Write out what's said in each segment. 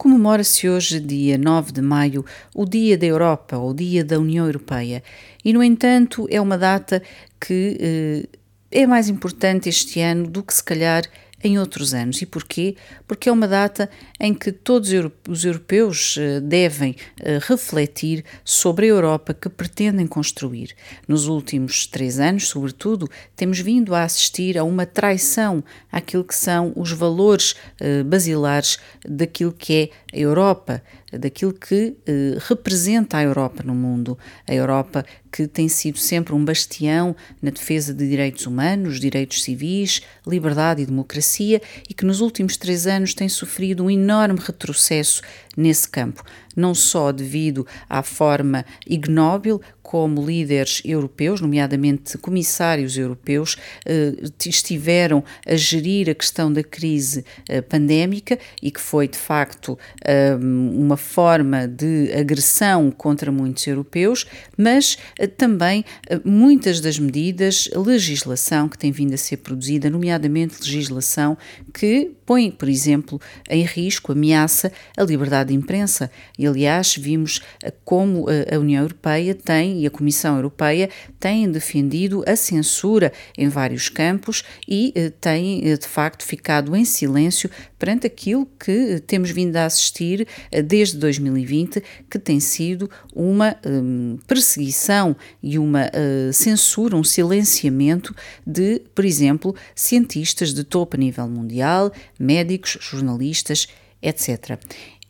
Comemora-se hoje, dia 9 de maio, o Dia da Europa, ou o Dia da União Europeia. E, no entanto, é uma data que eh, é mais importante este ano do que se calhar em outros anos. E porquê? Porque é uma data em que todos os europeus eh, devem eh, refletir sobre a Europa que pretendem construir. Nos últimos três anos, sobretudo, temos vindo a assistir a uma traição àquilo que são os valores eh, basilares daquilo que é a Europa daquilo que eh, representa a Europa no mundo. A Europa que tem sido sempre um bastião na defesa de direitos humanos, direitos civis, liberdade e democracia e que nos últimos três anos tem sofrido um enorme retrocesso nesse campo, não só devido à forma ignóbil como líderes europeus, nomeadamente comissários europeus, eh, estiveram a gerir a questão da crise eh, pandémica e que foi de facto eh, uma forma de agressão contra muitos europeus, mas também muitas das medidas, legislação que tem vindo a ser produzida, nomeadamente legislação que põe, por exemplo, em risco, ameaça a liberdade de imprensa. E, aliás, vimos como a União Europeia tem e a Comissão Europeia têm defendido a censura em vários campos e eh, têm, eh, de facto, ficado em silêncio perante aquilo que temos vindo a assistir eh, desde 2020, que tem sido uma um, perseguição e uma uh, censura, um silenciamento de, por exemplo, cientistas de topo a nível mundial, médicos, jornalistas, etc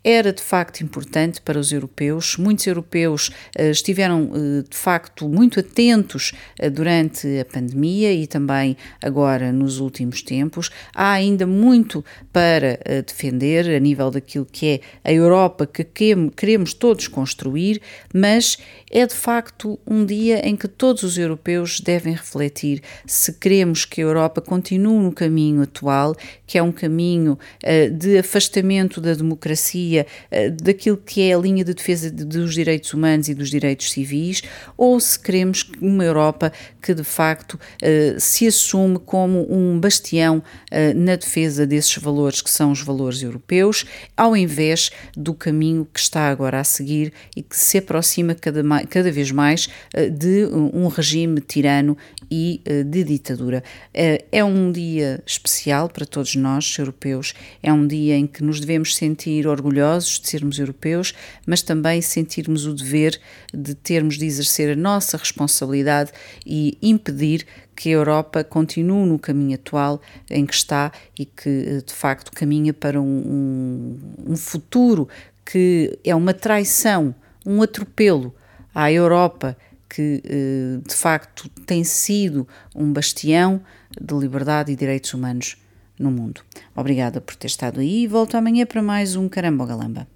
era de facto importante para os europeus. Muitos europeus uh, estiveram uh, de facto muito atentos uh, durante a pandemia e também agora nos últimos tempos. Há ainda muito para defender a nível daquilo que é a Europa que queremos todos construir, mas é de facto um dia em que todos os europeus devem refletir se queremos que a Europa continue no caminho atual, que é um caminho de afastamento da democracia uh, daquilo que é a linha de defesa de, dos direitos humanos e dos direitos civis, ou se queremos uma Europa que de facto uh, se assume como um bastião uh, na defesa desses valores que são os valores europeus, ao invés do caminho que está agora a seguir e que se aproxima cada, cada vez mais de um regime tirano e de ditadura. É um dia especial para todos nós, europeus, é um dia em que nos devemos sentir orgulhosos orgulhosos de sermos europeus, mas também sentirmos o dever de termos de exercer a nossa responsabilidade e impedir que a Europa continue no caminho atual em que está e que de facto caminha para um, um, um futuro que é uma traição, um atropelo à Europa que eh, de facto tem sido um bastião de liberdade e direitos humanos no mundo. Obrigada por ter estado aí e volto amanhã para mais um Carambogalamba.